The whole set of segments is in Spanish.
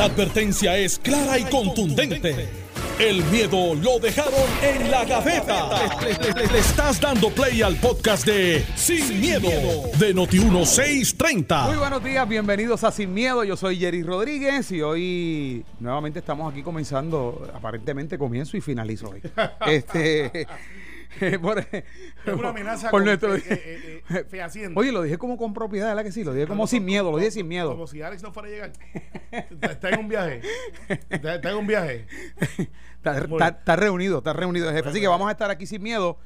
La advertencia es clara y contundente. El miedo lo dejaron en la gaveta. Le, le- le- le estás dando play al podcast de Sin, miedo, de Noti1630. Muy buenos días, bienvenidos a Sin Miedo. Yo soy Jerry Rodríguez y hoy nuevamente estamos aquí comenzando, aparentemente comienzo y finalizo hoy. este por, Es una amenaza por con- nuestro- eh, eh, eh. Oye, lo dije como con propiedad, ¿verdad que sí? Lo dije como sin miedo, lo dije sin miedo. Como si Alex no fuera a llegar. Está, está en un viaje. Está, está en un viaje. Está, reunido, está reunido el jefe. Así que vamos a estar aquí sin miedo.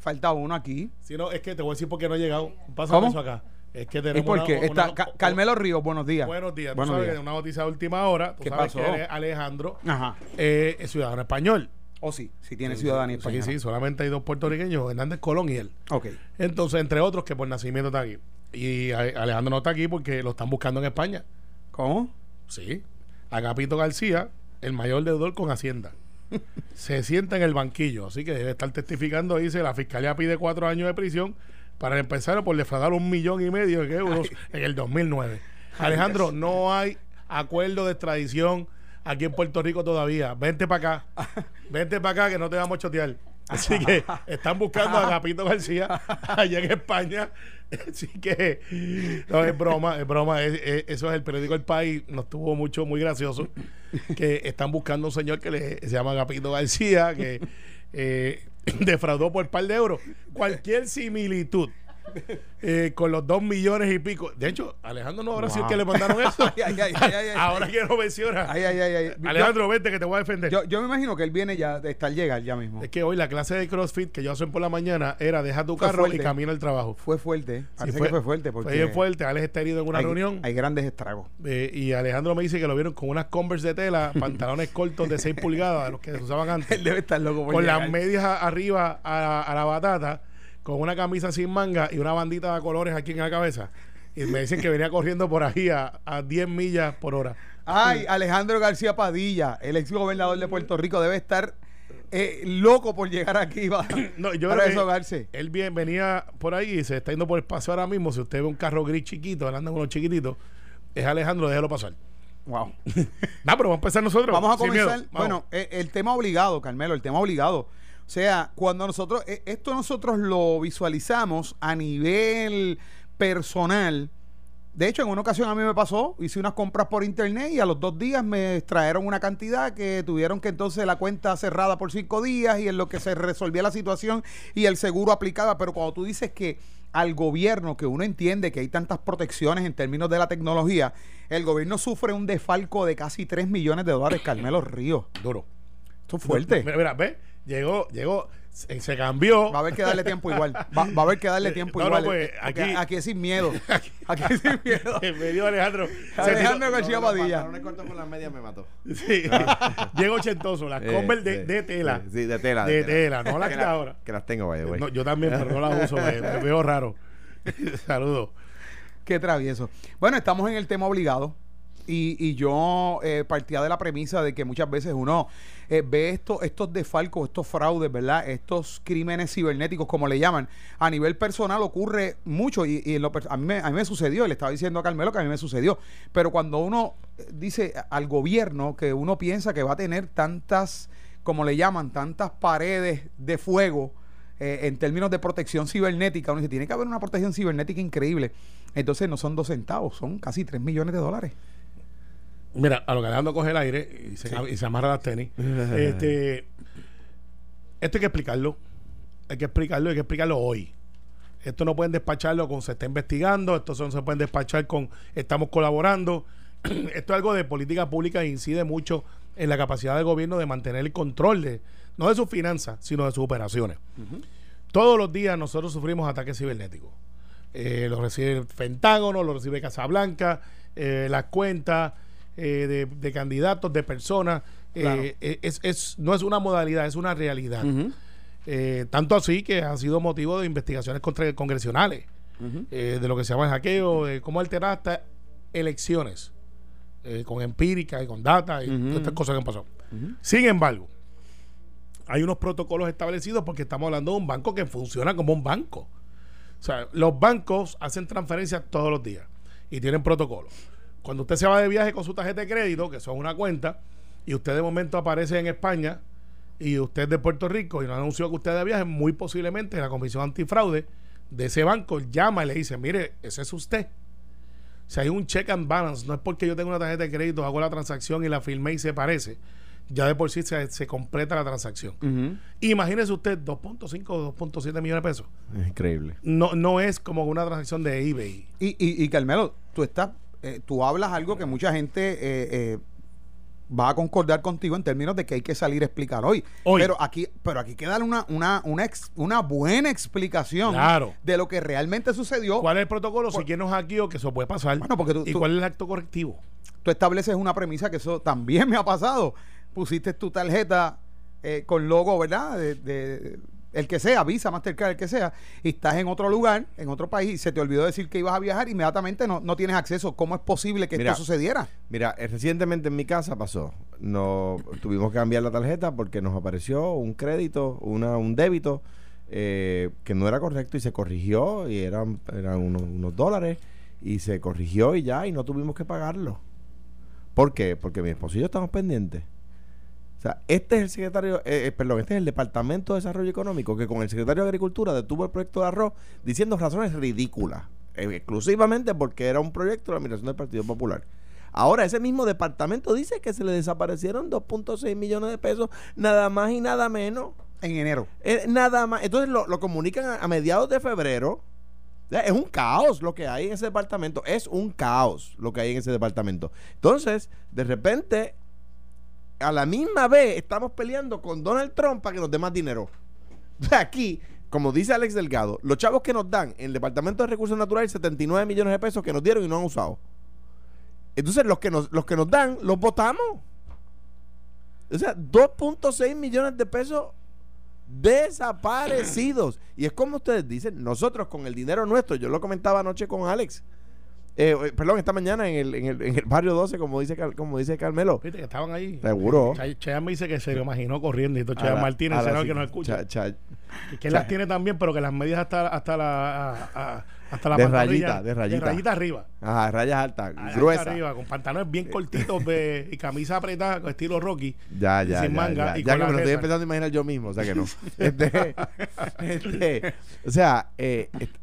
Falta uno aquí. Si no, es que te voy a decir por qué no he llegado. Pásame eso acá. Es que ¿Y tenemos por una- qué? una- Está una- Ca- Carmelo Ríos, buenos días. Buenos días. Tú Buenos sabes días. que una noticia de última hora. Tú ¿Qué sabes pasó? que Ale- Alejandro Ajá. eh, es ciudadano español. O sí, si tiene ciudadanía Sí, española. sí, solamente hay dos puertorriqueños, Hernández Colón y él. Ok. Entonces, entre otros, que por nacimiento está aquí. Y Alejandro no está aquí porque lo están buscando en España. ¿Cómo? Sí. Agapito García, el mayor deudor con Hacienda. Se sienta en el banquillo, así que debe estar testificando. Dice: la fiscalía pide cuatro años de prisión para empezar por defraudar un millón y medio de euros en el 2009. Alejandro, no hay acuerdo de extradición aquí en Puerto Rico todavía. Vente para acá. Vente para acá que no te vamos a chotear. Así que están buscando a Agapito García allá en España. Así que no, es broma, es broma. Es- es- eso es el periódico El País. Nos tuvo mucho, muy gracioso. Que están buscando un señor que le, se llama Agapito García, que eh, defraudó por par de euros. Cualquier similitud eh, con los dos millones y pico. De hecho, Alejandro no habrá sido el que le mandaron eso. Ay, ay, ay, ay, ay. Ahora que lo menciona. Alejandro, vente que te voy a defender. Yo, yo me imagino que él viene ya estar llegar ya mismo. Es que hoy la clase de CrossFit que yo hacen por la mañana era deja tu Fue carro fuerte. y camina al trabajo. Fue fuerte. Sí, que fue fuerte porque Fue fuerte. Alex está herido en una hay, reunión. hay grandes estragos. eh, y Alejandro me dice que lo vieron con unas Converse de tela, pantalones cortos de 6 pulgadas, de los que se usaban antes, Él debe estar loco por con llegar. las medias arriba a, a la batata, con una camisa sin manga y una bandita de colores aquí en la cabeza. Y me dicen que venía corriendo por ahí a, a 10 millas por hora. Ay, Alejandro García Padilla, el ex gobernador de Puerto Rico, debe estar eh, loco por llegar aquí va- No, yo para deshogarse. Él bien, venía por ahí y se está yendo por el paso ahora mismo. Si usted ve un carro gris chiquito, él anda con unos chiquititos, es Alejandro, déjelo pasar. Wow. No, pero vamos a empezar nosotros. Vamos a miedo. comenzar. Vamos. Bueno, eh, el tema obligado, Carmelo, el tema obligado. O sea, cuando nosotros, eh, esto nosotros lo visualizamos a nivel personal. De hecho, en una ocasión a mí me pasó, hice unas compras por internet y a los dos días me trajeron una cantidad que tuvieron que entonces la cuenta cerrada por cinco días y en lo que se resolvía la situación y el seguro aplicaba. Pero cuando tú dices que al gobierno, que uno entiende que hay tantas protecciones en términos de la tecnología, el gobierno sufre un desfalco de casi 3 millones de dólares, Carmelo Ríos. Duro. Esto es fuerte. Mira, mira, ve, llegó, llegó, se, se cambió. Va a haber que darle tiempo igual. Va, va a haber que darle tiempo No, no, igual. pues, aquí- aquí es sin miedo. Aquí es sin miedo. me dio Alejandro. Se Alejandro García Padilla. Los cortos con las medias me mató. Sí. Llegó ochentoso, las Eh, Converse de, tela. Sí, sí, de tela. De tela, no las que la- ahora. Que las tengo, vaya, güey. No, yo también, pero no las uso, me, me veo raro. Saludos. Qué travieso. Bueno, estamos en el tema obligado. Y, y yo eh, partía de la premisa de que muchas veces uno eh, ve esto, estos desfalcos, estos fraudes, ¿verdad? Estos crímenes cibernéticos, como le llaman. A nivel personal ocurre mucho y, y en lo a, mí me, a mí me sucedió, le estaba diciendo a Carmelo que a mí me sucedió. Pero cuando uno eh, dice al gobierno que uno piensa que va a tener tantas, como le llaman, tantas paredes de fuego, eh, en términos de protección cibernética, uno dice, tiene que haber una protección cibernética increíble. Entonces no son dos centavos, son casi tres millones de dólares. Mira, a lo que Alejandro coge el aire y se, y se amarra las tenis. este, esto hay que explicarlo. Hay que explicarlo, hay que explicarlo hoy. Esto no pueden despacharlo con se está investigando, esto no se pueden despachar con estamos colaborando. esto es algo de política pública e incide mucho en la capacidad del gobierno de mantener el control de, no de sus finanzas, sino de sus operaciones. Todos los días nosotros sufrimos ataques cibernéticos. Eh, lo recibe el Pentágono, lo recibe Casablanca, eh, las cuentas eh, de, de candidatos, de personas. eh, Claro. eh, es, es- no es una modalidad, es una realidad. Eh, tanto así que ha sido motivo de investigaciones contra, congresionales, de lo que se llama el hackeo, de cómo alterar hasta elecciones, con empírica y con data y todas estas cosas que han pasado. Sin embargo, hay unos protocolos establecidos porque estamos hablando de un banco que funciona como un banco. O sea, los bancos hacen transferencias todos los días y tienen protocolos. Cuando usted se va de viaje con su tarjeta de crédito, que son una cuenta, y usted de momento aparece en España y usted es de Puerto Rico y no anunció que usted es de viaje, muy posiblemente la Comisión Antifraude de ese banco llama y le dice, mire, ese es usted. Si hay un check and balance, no es porque yo tengo una tarjeta de crédito, hago la transacción y la firmé y se parece. Ya de por sí se, se completa la transacción. Imagínese usted 2.5 o 2.7 millones de pesos. Es increíble. No, no es como una transacción de eBay. Y, y, y Carmelo, tú estás, eh, tú hablas algo que mucha gente eh, eh, va a concordar contigo en términos de que hay que salir a explicar hoy. Hoy. Pero aquí, pero aquí que darle una, una, una, ex- una buena explicación Claro. de lo que realmente sucedió. ¿Cuál es el protocolo? Si quién nos hackeó, que eso puede pasar. Bueno, porque tú- ¿Y tú- cuál es el acto correctivo? Tú estableces una premisa que eso también me ha pasado. Pusiste tu tarjeta eh, con logo, ¿verdad? De, de- el que sea, Visa, Mastercard, el que sea, y estás en otro lugar, en otro país, y se te olvidó decir que ibas a viajar, inmediatamente no, no tienes acceso. ¿Cómo es posible que Mira. esto sucediera? Mira, eh, recientemente en mi casa pasó. No, tuvimos que cambiar la tarjeta porque nos apareció un crédito, una, un débito eh, que no era correcto y se corrigió y eran, eran unos, unos dólares y se corrigió y ya y no tuvimos que pagarlo. ¿Por qué? Porque mi esposo y yo estamos pendientes. Sea, este es el secretario, eh, eh, perdón, este es el Departamento de Desarrollo Económico que con el secretario de Agricultura detuvo el proyecto de arroz diciendo razones ridículas, eh, exclusivamente porque era un proyecto de la administración del Partido Popular. Ahora, ese mismo departamento dice que se le desaparecieron 2.6 millones de pesos, nada más y nada menos. En enero. Eh, nada más. Entonces lo, lo comunican a, a mediados de febrero. O sea, Es un caos lo que hay en ese departamento. Es un caos lo que hay en ese departamento. Entonces, de repente, a la misma vez estamos peleando con Donald Trump para que nos dé más dinero. Aquí, como dice Alex Delgado, los chavos que nos dan en el Departamento de Recursos Naturales 79 millones de pesos que nos dieron y no han usado. Entonces, los que nos, los que nos dan, los votamos. O sea, 2.6 millones de pesos desaparecidos. Y es como ustedes dicen, nosotros con el dinero nuestro, yo lo comentaba anoche con Alex, eh, eh, perdón, esta mañana en el, en el, en el barrio 12, como dice, Car- como dice Carmelo. Fíjate que estaban ahí. Seguro. Che- Cheyenne me dice que se lo imaginó corriendo. Y esto A Cheyenne la- Martínez, a la senador sí- que nos escucha. cha- cha- que que las tiene también, pero que las medias hasta, hasta la a- a- hasta la De pantorrilla, rayita, de arriba. Ajá, rayas altas, gruesas. arriba, con pantalones bien cortitos de, y camisa apretada con estilo Rocky. Ya, y ya, sin ya, manga ya, y ya con que me lo estoy empezando a imaginar yo mismo, o sea que no. Este, este, o sea, eh, est-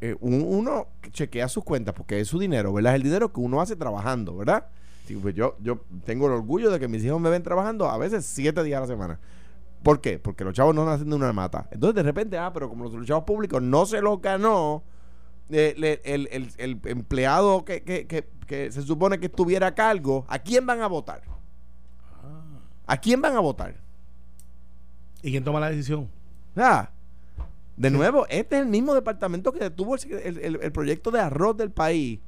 eh, un- uno chequea sus cuentas porque es su dinero, ¿verdad? Es el dinero que uno hace trabajando, ¿verdad? Sí, pues yo, yo tengo el orgullo de que mis hijos me ven trabajando a veces siete días a la semana. ¿Por qué? Porque los chavos no nacen de una mata. Entonces, de repente, ah, pero como los chavos públicos no se lo ganó, eh, el, el- el empleado que, que- que- que se supone que estuviera a cargo, ¿a quién van a votar? ¿A quién van a votar? ¿Y quién toma la decisión? Ah, de nuevo, este es el mismo departamento que detuvo el, el- el- proyecto de arroz del país,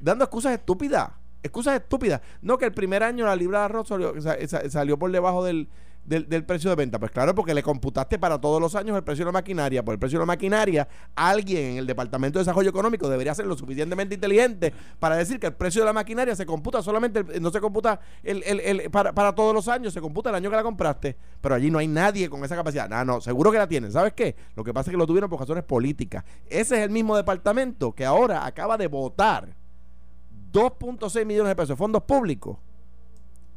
dando excusas estúpidas. Excusas estúpidas. No, que el primer año la libra de arroz salió, sa- sa- salió por debajo del, del, del precio de venta. Pues claro, porque le computaste para todos los años el precio de la maquinaria. Por el precio de la maquinaria, alguien en el Departamento de Desarrollo Económico debería ser lo suficientemente inteligente para decir que el precio de la maquinaria se computa solamente, no se computa el, el- el- para, para todos los años, se computa el año que la compraste. Pero allí no hay nadie con esa capacidad. No, no, seguro que la tienen. ¿Sabes qué? Lo que pasa es que lo tuvieron por razones políticas. Ese es el mismo departamento que ahora acaba de votar 2.6 millones de pesos de fondos públicos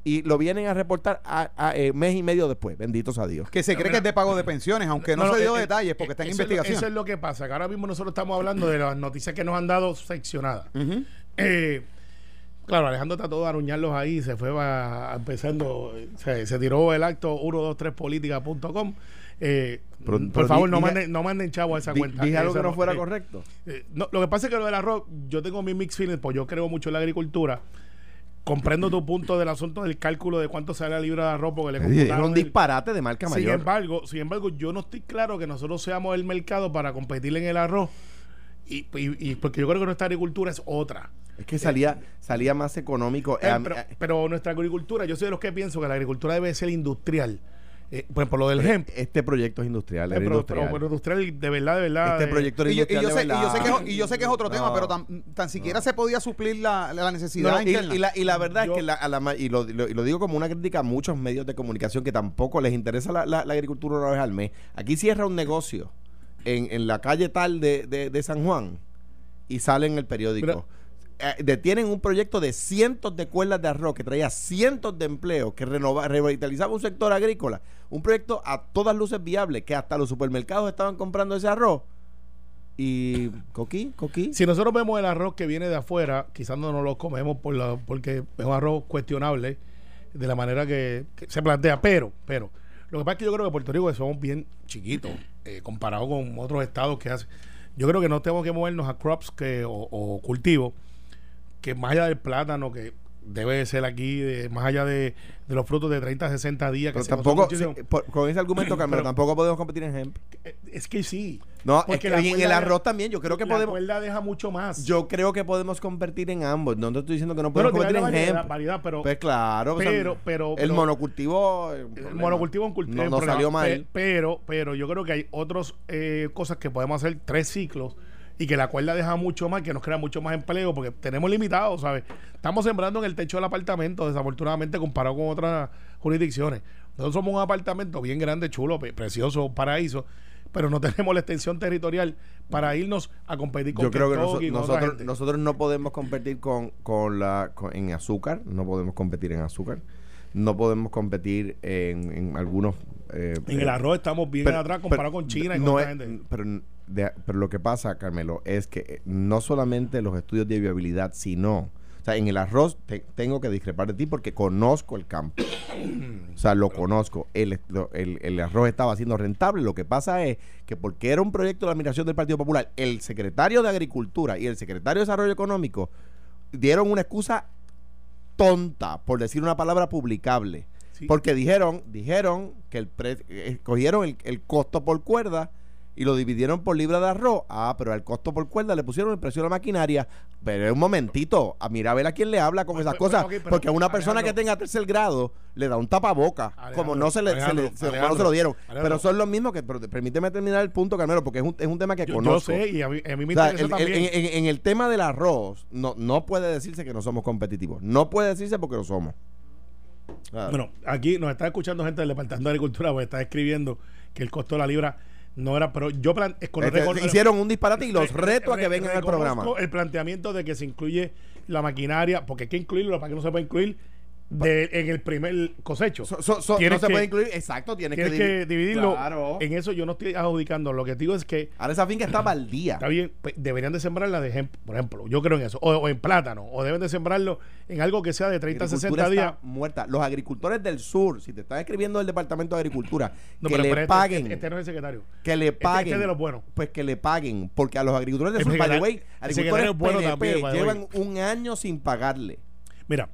y lo vienen a reportar a, a, eh, mes y medio después. Benditos a Dios. Que se cree que es de pago de pensiones, aunque no, se dio eh, detalles eh, porque está en eso es lo- investigación. eso es lo que pasa, que ahora mismo nosotros estamos hablando de las noticias que nos han dado seccionadas. Eh, claro, Alejandro trató de aruñarlos ahí, se fue va- empezando, eh, se, se tiró el acto 123política.com. Eh, Pero- por pero favor, di- no, dije- manden, no manden chavo a esa Di- cuenta. dije algo que no fuera eh, correcto. eh, no, lo que pasa es que lo del arroz, yo tengo mi mix feelings, pues yo creo mucho en la agricultura. Comprendo tu punto del asunto del cálculo de cuánto sale la libra de arroz porque le computaron un el- disparate de marca sin mayor. embargo, sin embargo, yo no estoy claro que nosotros seamos el mercado para competir en el arroz. Y, y- y porque yo creo que nuestra agricultura es otra. Es que salía, salía más económico. Eh, Eh, pero, eh, pero nuestra agricultura, yo soy de los que pienso que la agricultura debe ser industrial. Eh, por ejemplo, lo del ejemplo. este proyecto es industrial. era pero, industrial. pero- pero industrial de verdad, de verdad. este eh, proyecto era Y industrial. yo de sé, y yo sé que, es- y yo sé que es otro tema, pero tan, tan siquiera se podía suplir la, la necesidad No, no, y, interna. y la, y la verdad Yo- es que la- a la ma- y, lo, y lo- y lo digo como una crítica a muchos medios de comunicación que tampoco les interesa la, la- la agricultura una vez al mes. Aquí cierra un negocio en, en la calle tal de, de- de San Juan y sale en el periódico. Pero- eh, detienen un proyecto de cientos de cuerdas de arroz que traía cientos de empleos, que renova, revitalizaba un sector agrícola, un proyecto a todas luces viable, que hasta los supermercados estaban comprando ese arroz. Y coquí, coquí. Si nosotros vemos el arroz que viene de afuera, quizás no nos lo comemos por la, porque es un arroz cuestionable de la manera que, se plantea, pero, pero, lo que pasa es que yo creo que Puerto Rico somos bien chiquitos eh, comparado con otros estados que hacen. Yo creo que no tenemos que movernos a crops que, o cultivos que más allá del plátano, que debe ser aquí, de, más allá de, de los frutos de 30 a 60 días, que Pero se tampoco, por- con ese argumento, Carmelo, Pero- tampoco podemos competir en hemp. Eh, Es que sí. No, es Porque que la y en el arroz también, yo creo que la podemos. cuerda deja mucho más. Yo creo que podemos competir en ambos. No te estoy diciendo que no podemos competir en variedad, hemp. variedad, pero Pues claro, o sea, pero- pero- el pero- monocultivo. eh, el monocultivo es un cultivo. no, es salió mal. Pe- Pero, pero yo creo que hay otras cosas que podemos hacer tres ciclos y que la cuerda deja mucho más, que nos crea mucho más empleo, porque tenemos limitados, ¿sabes? Estamos sembrando en el techo del apartamento, desafortunadamente, comparado con otras jurisdicciones. Nosotros somos un apartamento bien grande, chulo, precioso, paraíso, pero no tenemos la extensión territorial para irnos a competir con Yo creo que noso- con nosotros, nosotros no podemos competir con, con la con- en azúcar, no podemos competir en azúcar, no podemos competir en, en algunos... eh, En eh, el arroz estamos bien pero- atrás pero comparado con China y con no otra es- gente. Pero, de- pero lo que pasa, Carmelo, es que eh, no solamente los estudios de viabilidad, sino... O sea, en el arroz te- tengo que discrepar de ti porque conozco el campo. O sea, lo conozco. El, el, el arroz estaba siendo rentable. Lo que pasa es que porque era un proyecto de admiración del Partido Popular, el secretario de Agricultura y el secretario de Desarrollo Económico dieron una excusa tonta, por decir una palabra publicable. Sí. Porque dijeron, dijeron que el pre- eh, cogieron el, el costo por cuerda y lo dividieron por libra de arroz. Ah, pero al costo por cuerda le pusieron el precio de la maquinaria. Pero un momentito, a mira a ver a quién le habla con Pues, esas pues, cosas. ok, pero, porque a una persona que tenga tercer grado le da un tapaboca. Como no se le, se le- Alejandro, se- no se lo dieron. Pero son los mismos que. pero permíteme terminar el punto, Carmelo, porque es un, es un tema que Yo, yo conozco. sé, y a mí, a mí me O sea, interesa el- el- también. en, en- en el tema del arroz, no, no puede decirse que no somos competitivos. No puede decirse porque lo somos. Bueno, aquí nos está escuchando gente del Departamento de Agricultura, porque está escribiendo que el costo de la libra no era, pero yo plan, es con este, hicieron un disparate y los re- reto a que re- vengan al programa. El planteamiento de que se incluye la maquinaria, porque hay que incluirlo, para que no se puede incluir de- en el primer cosecho. So- so- so- no se que- puede incluir. Exacto, tienes, Tienes que, que, dividir. dividirlo. Claro. En eso yo no estoy adjudicando. Lo que digo es que Ahora esa finca está al día. Está bien, pues, deberían de sembrarla de ejemplo, por ejemplo, yo creo en eso, o, o en plátano, o deben de sembrarlo en algo que sea de 30 a 60 agricultura días. está muerta. Los agricultores del sur, si te están escribiendo del Departamento de Agricultura, No, que pero- le pero este- paguen. Este, este no es el secretario. que le Este- paguen. este es de los buenos. Pues que le paguen. Porque a los agricultores del El sur, by the way, el agricultores PNP también, way. llevan un año sin pagarle. Mira,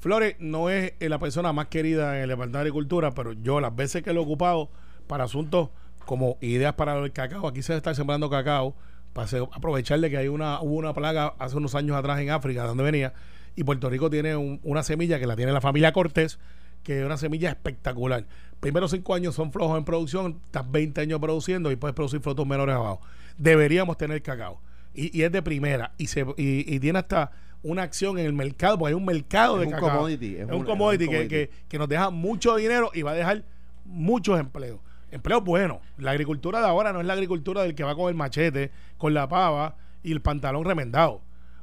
Flores no es eh, la persona más querida en el Departamento de Agricultura, pero yo las veces que lo he ocupado para asuntos como ideas para el cacao, aquí se está sembrando cacao, para aprovechar de que hay una, hubo una plaga hace unos años atrás en África, de donde venía, y Puerto Rico tiene un- una semilla que la tiene la familia Cortés, que es una semilla espectacular. Primeros cinco años son flojos en producción, estás 20 años produciendo y puedes producir frutos menores abajo. Deberíamos tener cacao. Y, y es de primera. Y, se, y, y tiene hasta una acción en el mercado, porque hay un mercado Es de un cacao. commodity, es Es, un- un es commodity, un commodity. Que, que nos deja mucho dinero y va a dejar muchos empleos. Empleos buenos. La agricultura de ahora no es la agricultura del que va con el machete, con la pava y el pantalón remendado.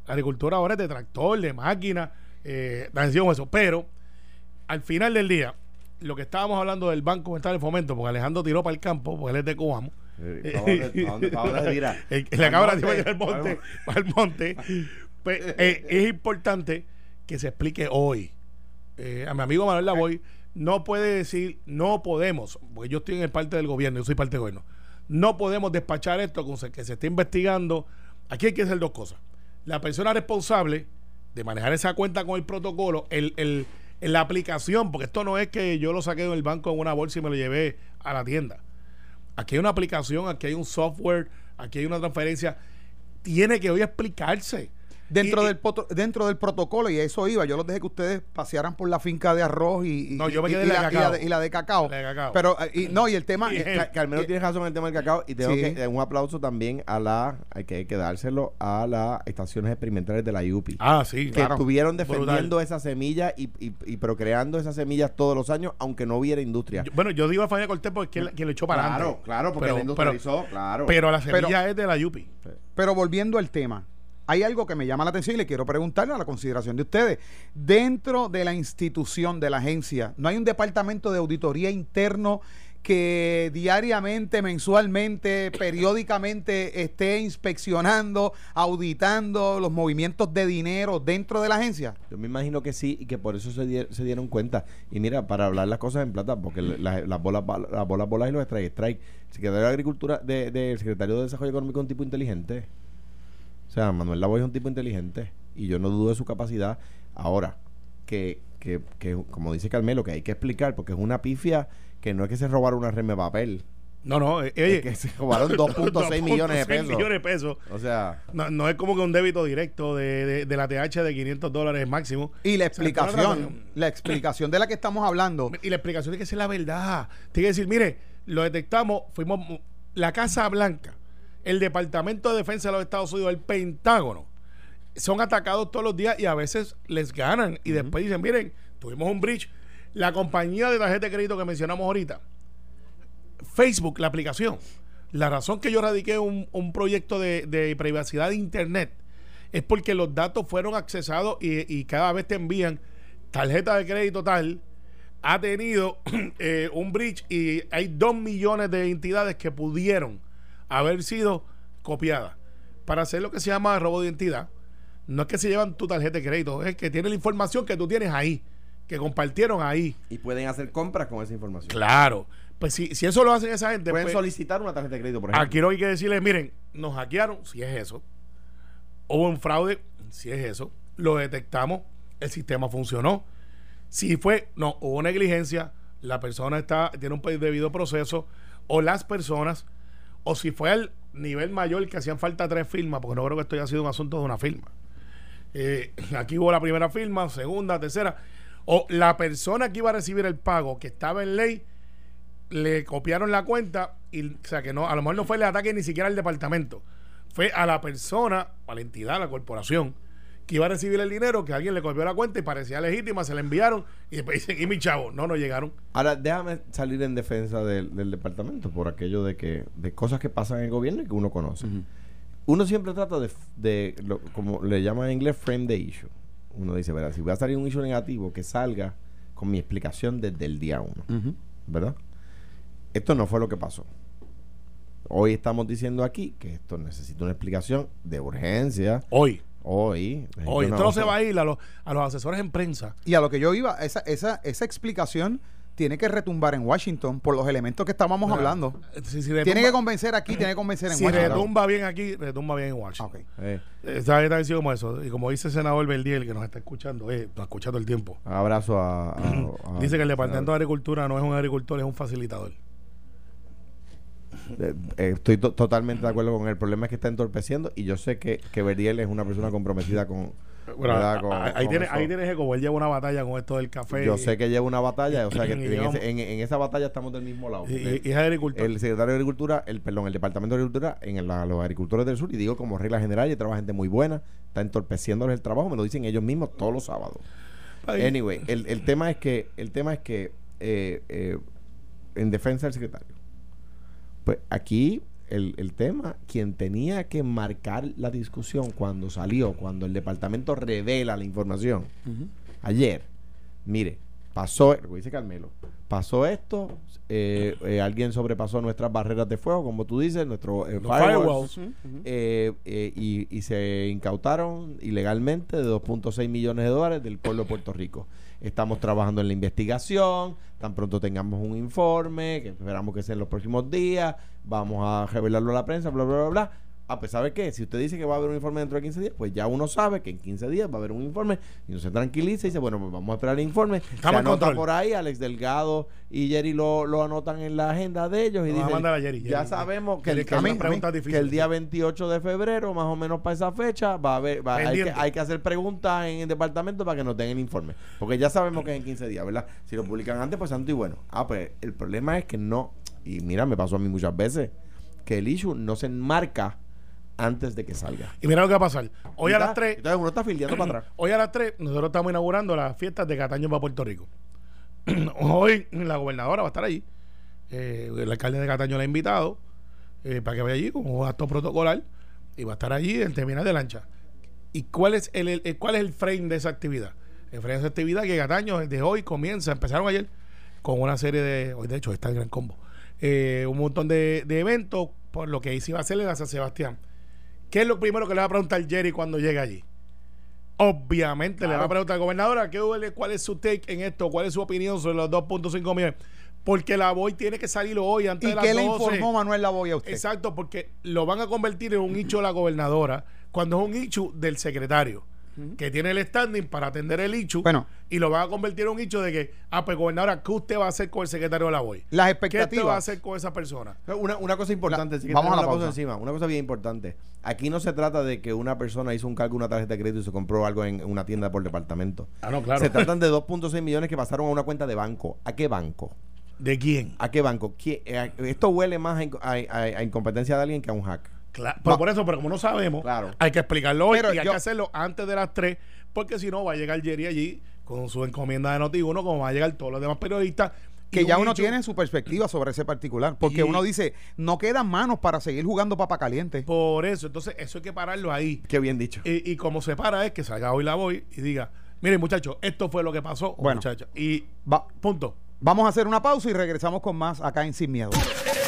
La agricultura ahora es de tractor, de máquina, eh, de eso. Pero al final del día, lo que estábamos hablando del Banco Central de Fomento, porque Alejandro tiró para el campo, porque él es de Coamo. Eh, ¿pa' dónde- pa' dónde- pa' dónde se tira? El- la cabra Al se va a monte, para el monte. Pues, eh, es importante que se explique hoy. Eh, a mi amigo Manuel Lavoy no puede decir, no podemos, porque yo estoy en el parte del gobierno, yo soy parte del gobierno, no podemos despachar esto con que se esté investigando. Aquí hay que hacer dos cosas. La persona responsable de manejar esa cuenta con el protocolo, el, el- la aplicación, porque esto no es que yo lo saqué del banco en una bolsa y me lo llevé a la tienda. Aquí hay una aplicación, aquí hay un software, aquí hay una transferencia. Tiene que hoy explicarse. Dentro, Y- del, poto- dentro del protocolo, y eso iba, yo los dejé que ustedes pasearan por la finca de arroz y, y- No, yo me y- quedé y en la la, de y la cacao. de, y la de cacao. La de cacao. Pero, eh, y, no, y el tema. Y- eh, Carmelo eh, tiene razón en el tema del cacao y tengo Sí. que un aplauso también a la hay que, hay que dárselo a las estaciones experimentales de la UPI Ah, sí, que claro. estuvieron Brutal. defendiendo esa semilla y, y, y procreando esas semillas todos los años aunque no hubiera industria Yo- bueno, yo digo a Familia Cortés porque es quien, lo echó para claro adelante. claro porque Pero- la industrializó claro Pero la semilla Pero- es de la Yupi. Pero volviendo al tema, hay algo que me llama la atención y le quiero preguntarle a la consideración de ustedes. Dentro de la institución, de la agencia, ¿no hay un departamento de auditoría interno que diariamente, mensualmente, periódicamente esté inspeccionando, auditando los movimientos de dinero dentro de la agencia? Yo me imagino que sí y que por eso se, die- se dieron cuenta. Y mira, para hablar las cosas en plata, porque la- las bolas las bolas bolas y los strike strike. El secretario de Agricultura, de, de- secretario de Desarrollo Económico un tipo inteligente. O sea, Manuel Lavoy es un tipo inteligente y yo no dudo de su capacidad. Ahora, que, que, que como dice Carmelo, que hay que explicar, porque es una pifia que no es que se robaron una reme de papel, No, no, eh, es que se robaron 2.6 millones de 2.6 pesos. millones de pesos. O sea, No, no es como que un débito directo de, de, de la TH de 500 dólares máximo. Y la O sea, explicación, la explicación de la que estamos hablando. Y la explicación tiene que ser la verdad. Tiene que decir, mire, lo detectamos, fuimos la Casa Blanca, el Departamento de Defensa de los Estados Unidos, el Pentágono, son atacados todos los días y a veces les ganan. Y después dicen, miren, tuvimos un breach. La compañía de tarjeta de crédito que mencionamos ahorita, Facebook, la aplicación. La razón que yo radiqué un, un proyecto de, de privacidad de Internet es porque los datos fueron accesados y, y cada vez te envían tarjeta de crédito tal, ha tenido eh, un breach y hay dos millones de entidades que pudieron haber sido copiadas. Para hacer lo que se llama robo de identidad, no es que se llevan tu tarjeta de crédito, es que tiene la información que tú tienes ahí, que compartieron ahí. y pueden hacer compras con esa información. Claro. Pues si, si eso lo hacen esa gente, Pueden pues, solicitar una tarjeta de crédito, por ejemplo. Aquí lo que hay que decirles, miren, nos hackearon, si es eso. Hubo un fraude, si es eso. Lo detectamos, el sistema funcionó. Si fue, no, hubo negligencia, la persona está, tiene un debido proceso, o las personas, o si fue al nivel mayor que hacían falta tres firmas, porque no creo que esto haya sido un asunto de una firma. Eh, aquí hubo la primera firma, segunda, tercera, o la persona que iba a recibir el pago, que estaba en ley, le copiaron la cuenta y o sea que no a lo mejor no fue el ataque ni siquiera al departamento fue a la persona a la entidad a la corporación que iba a recibir el dinero que alguien le copió la cuenta y parecía legítima se la enviaron y después dicen y mi chavo no no llegaron Ahora, déjame salir en defensa del, del departamento por aquello de que de cosas que pasan en el gobierno y que uno conoce. Uno siempre trata de, de lo- como le llaman en inglés, frame the issue. Uno dice, ¿verdad? Si voy a salir un issue negativo, que salga con mi explicación desde el día uno. ¿Verdad? Esto no fue lo que pasó. Hoy estamos diciendo aquí que esto necesita una explicación de urgencia. hoy Hoy. hoy Yo esto no se va a ir a los, a los asesores en prensa Y a lo que yo iba, esa, esa, esa explicación tiene que retumbar en Washington por los elementos que estábamos Mira, hablando. si, si Tiene que convencer aquí, tiene que convencer en si Washington. retumba bien aquí retumba bien en Washington ok. Eh, está diciendo como eso y como dice el senador Verdiel que nos está escuchando eh, nos escucha todo el tiempo abrazo a, a- a- dice que el departamento de agricultura no es un agricultor es un facilitador Eh, eh, estoy to- totalmente de acuerdo con él. El problema es que está entorpeciendo y yo sé que, que es una persona comprometida con... Bueno, ¿verdad? Con- ahí, con tiene, ahí tienes que como él lleva una batalla con esto del café. Yo sé que lleva una batalla, o sea que en, digamos- ese- en- en esa batalla estamos del mismo lado. y, y- es el secretario de Agricultura, el perdón, el Departamento de Agricultura, en la- los agricultores del sur, y digo como regla general, y trabaja gente muy buena, está entorpeciéndoles el trabajo, me lo dicen ellos mismos todos los sábados. Ahí- Anyway, el, el tema es que, el tema es que eh, eh, en defensa del secretario, pues aquí el, el tema, quien tenía que marcar la discusión cuando salió, cuando el departamento revela la información, ayer, mire, pasó, lo que dice Carmelo, pasó esto, eh, eh, alguien sobrepasó nuestras barreras de fuego, como tú dices, nuestros eh, firewalls. eh, eh, y, y se incautaron ilegalmente de 2.6 millones de dólares del pueblo de Puerto Rico. Estamos trabajando en la investigación, tan pronto tengamos un informe, que esperamos que sea en los próximos días, vamos a revelarlo a la prensa, bla, bla, bla, bla. Ah, pues ¿sabe qué? Si usted dice que va a haber un informe dentro de 15 días, pues ya uno sabe que en 15 días va a haber un informe y uno se tranquiliza y dice, bueno, pues vamos a esperar el informe. Estamos se anota por ahí, Alex Delgado y Jerry lo, lo anotan en la agenda de ellos y a dicen, mandar a Jerry, ya Jerry. sabemos que Jerry, el, que que- que día 28 de febrero, más o menos para esa fecha, va a haber, va- hay, que, hay que hacer preguntas en el departamento para que nos den el informe. Porque ya sabemos que es en 15 días, ¿verdad? Si lo publican antes, pues santo y bueno. Ah, pues el problema es que no, y mira, me pasó a mí muchas veces, que el issue no se enmarca antes de que salga. Y mira lo que va a pasar. Hoy a las 3, Entonces uno está fildeando para atrás. hoy a las 3, nosotros estamos inaugurando las fiestas de Cataño para Puerto Rico. hoy la gobernadora va a estar allí. Eh, el alcalde de Cataño la ha invitado eh, para que vaya allí como un acto protocolar y va a estar allí en terminal de lancha. ¿Y cuál es el, el- cuál es el frame de esa actividad? El frame de esa actividad que Cataño desde hoy comienza, empezaron ayer con una serie de, hoy de hecho está el gran combo, eh, un montón de, de eventos por lo que ahí se iba a hacer en San Sebastián. ¿Qué es lo primero que le va a preguntar Jerry cuando llegue allí? Obviamente le va a preguntar al gobernador ¿qué, cuál es su take en esto, cuál es su opinión sobre los 2.5 millones. Porque la voy tiene que salir hoy antes ¿Y de las qué le 12. informó Manuel Lavoy a usted? Exacto, porque lo van a convertir en un hecho de la gobernadora cuando es un hecho del secretario que tiene el standing para atender el hecho Bueno. y lo van a convertir en un hecho de que, ah, pues gobernadora, ¿qué usted va a hacer con el secretario de la voy? Las ¿Qué usted va a expectativas. hacer con esa persona? Una, una cosa importante, La- vamos a la una cosa encima, una cosa bien importante. Aquí no se trata de que una persona hizo un cálculo, una tarjeta de crédito y se compró algo en una tienda por departamento. Ah, no, claro. Se tratan de 2.6 millones que pasaron a una cuenta de banco. ¿A qué banco? ¿De quién? ¿A qué banco? ¿Quién- eh, esto huele más a, inco- a- a- a incompetencia de alguien que a un hack. Claro, pero por eso, pero como no sabemos, Claro. hay que explicarlo hoy Pero y hay yo- que hacerlo antes de las 3, porque si no va a llegar Jerry allí con su encomienda de Noti1, como va a llegar todos los demás periodistas. que ya un uno hecho- tiene su perspectiva sobre ese particular. Porque Y- uno dice, no quedan manos para seguir jugando papa caliente. Por eso, entonces eso hay que pararlo ahí. Qué bien dicho. Y, y como se para es que salga hoy la voy y diga, miren muchachos, esto fue lo que pasó, Bueno. muchachos. Y Va- punto. vamos a hacer una pausa y regresamos con más acá en Sin Miedo.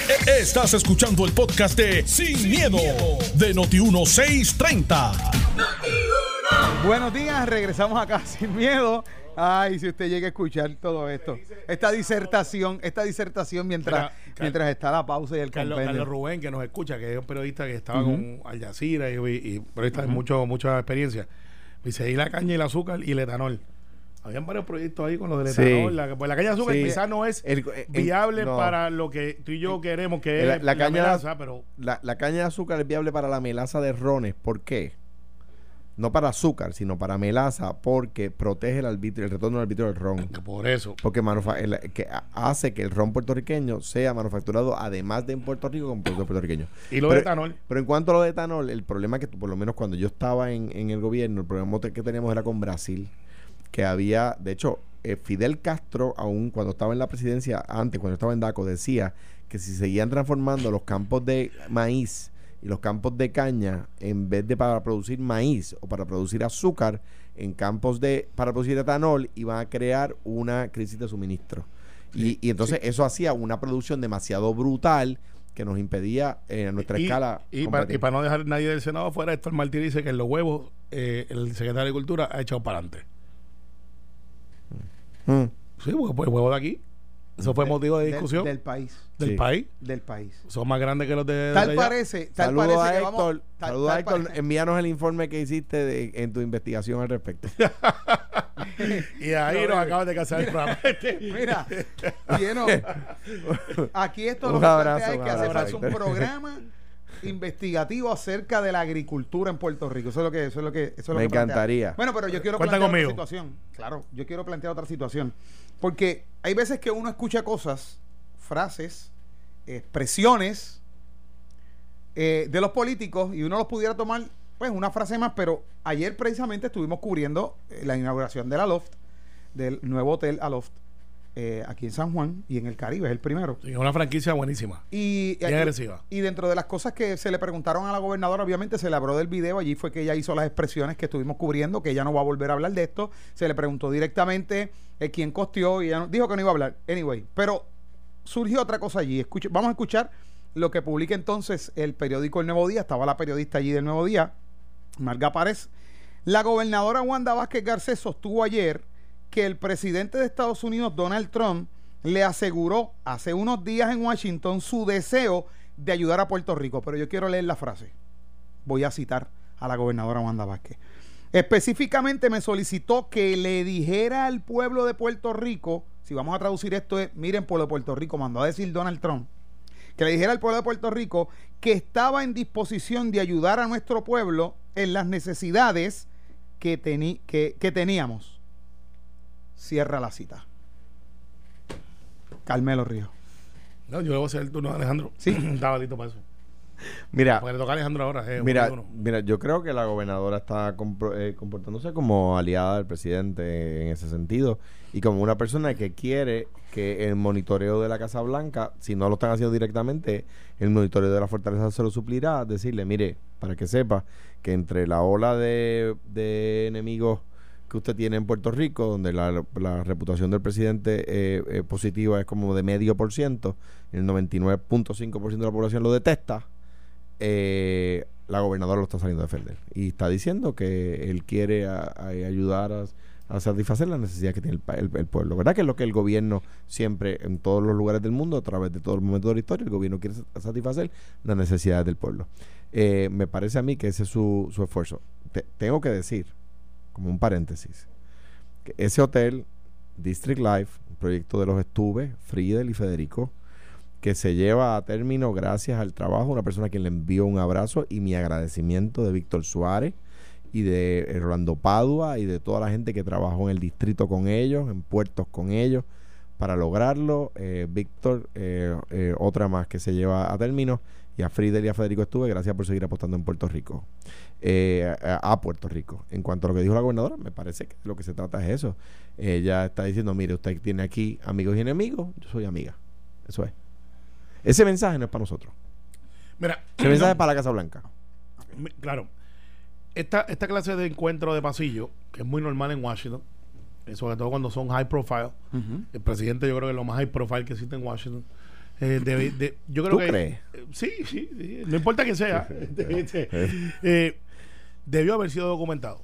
Estás escuchando el podcast de Sin, miedo, de Noti1630. Buenos días, regresamos acá sin miedo. Ay, si usted llega a escuchar todo esto. Esta disertación, esta disertación mientras, Mira, mientras está la pausa y el Carlos, compendio. Carlos Rubén, que nos escucha, que es un periodista que estaba con Al Jazeera y, y periodista de mucho, mucha experiencia. Dice, y la caña y el azúcar y el etanol. Habían varios proyectos ahí con lo del Sí. etanol. La, pues la caña de azúcar Sí. quizás no es El- el- viable no. para lo que tú y yo queremos, que La- es la la, caña- melaza, pero La, la caña de azúcar es viable para la melaza de rones. ¿Por qué? No para azúcar, sino para melaza, porque protege el arbitrio, el retorno del arbitrio del ron. por eso. Porque el- que ha- hace que el ron puertorriqueño sea manufacturado además de en Puerto Rico con productos puertorriqueños. Y lo Pero- de etanol. Pero en cuanto a lo de etanol, el problema que tú- por lo menos cuando yo estaba en, en el gobierno, el problema que teníamos era con Brasil, que había, de hecho, eh, Fidel Castro, aún cuando estaba en la presidencia, antes, cuando estaba en DACO, decía que si seguían transformando los campos de maíz y los campos de caña, en vez de para producir maíz o para producir azúcar, en campos de para producir etanol, iban a crear una crisis de suministro. Y, y entonces eso hacía una producción demasiado brutal que nos impedía eh, a nuestra y, escala. y para, y para no dejar nadie del Senado afuera, Héctor Martí dice que en los huevos eh, el secretario de Agricultura ha echado para adelante. Mm. Sí, porque pues, el huevo de aquí. Eso fue motivo de Del- discusión Del, del, país. Sí. país. Del país. Son más grandes que los de, de Tal allá. parece, tal Saludos parece a que Héctor. vamos. tal- Saludos a tal Héctor. pare- Envíanos el informe que hiciste de- en tu investigación al respecto. Y ahí nos acaban de casar el programa. Mira, lleno. Aquí esto lo Un que abrazo, es que hace falta un programa investigativo acerca de la agricultura en Puerto Rico. Eso es lo que, eso es lo que, eso es lo Me que plantea. encantaría. Bueno, pero yo quiero Cuenta plantear conmigo. otra situación. Claro, yo quiero plantear otra situación. Porque hay veces que uno escucha cosas, frases, expresiones eh, de los políticos y uno los pudiera tomar, pues, una frase más, pero ayer precisamente estuvimos cubriendo eh, la inauguración de la Loft, del nuevo hotel Aloft, eh, aquí en San Juan y en el Caribe, es el primero. Sí, es una franquicia buenísima. Y, agresiva. y dentro de las cosas que se le preguntaron a la gobernadora, obviamente se le habló del video, allí fue que ella hizo las expresiones que estuvimos cubriendo, que ella no va a volver a hablar de esto, se le preguntó directamente eh, quién costeó y ella no- dijo que no iba a hablar. Anyway, pero surgió otra cosa allí. Escuche- vamos a escuchar lo que publica entonces el periódico El Nuevo Día, estaba la periodista allí del Nuevo Día, Marga Párez. La gobernadora Wanda Vázquez Garcés sostuvo ayer que el presidente de Estados Unidos, Donald Trump, le aseguró hace unos días en Washington su deseo de ayudar a Puerto Rico. Pero yo quiero leer la frase. Voy a citar a la gobernadora Wanda Vázquez. Específicamente me solicitó que le dijera al pueblo de Puerto Rico, si vamos a traducir esto es, miren pueblo de Puerto Rico, mandó a decir Donald Trump, que le dijera al pueblo de Puerto Rico que estaba en disposición de ayudar a nuestro pueblo en las necesidades que, que teníamos. Cierra la cita. Carmelo Río. No, yo debo hacer el turno de Alejandro. Sí. Estaba listo para eso. Mira, Porque le toca a Alejandro ahora. eh, mira, mira, yo creo que la gobernadora está eh, comportándose como aliada del presidente en ese sentido y como una persona que quiere que el monitoreo de la Casa Blanca, si no lo están haciendo directamente, el monitoreo de la fortaleza se lo suplirá, decirle, mire, para que sepa que entre la ola de, de enemigos que usted tiene en Puerto Rico, donde la, la reputación del presidente eh, eh, positiva es como de medio por ciento, y el 99.5% de la población lo detesta, eh, la gobernadora lo está saliendo a defender. Y está diciendo que él quiere ayudar a, satisfacer las necesidades que tiene el, el- el pueblo. ¿Verdad? Que es lo que el gobierno siempre, en todos los lugares del mundo, a través de todos los momentos de la historia, el gobierno quiere sa- satisfacer las necesidades del pueblo. Eh, me parece a mí que ese es su, esfuerzo. Te- tengo que decir, como un paréntesis, ese hotel, District Life, un proyecto de los Estuve, Friedel y Federico, que se lleva a término gracias al trabajo una persona a quien le envío un abrazo y mi agradecimiento de Víctor Suárez y de Rolando Padua y de toda la gente que trabajó en el distrito con ellos, en puertos con ellos, para lograrlo. Eh, Víctor, eh, eh, otra más que se lleva a término. Y a Friedel y a Federico estuve, gracias por seguir apostando en Puerto Rico, eh, a, a Puerto Rico. En cuanto a lo que dijo la gobernadora, me parece que lo que se trata es eso. Ella está diciendo, mire, usted tiene aquí amigos y enemigos, yo soy amiga. Eso es. Ese mensaje no es para nosotros. Mira, Ese mensaje es para la Casa Blanca. Mi- Claro. Esta, esta clase de encuentro de pasillo, que es muy normal en Washington, eh, sobre todo cuando son high profile, el presidente yo creo que es lo más high profile que existe en Washington. Eh, debe- de- yo creo ¿Tú que crees? eh, sí, sí, sí, no importa que sea. Este, eh, debió haber sido documentado.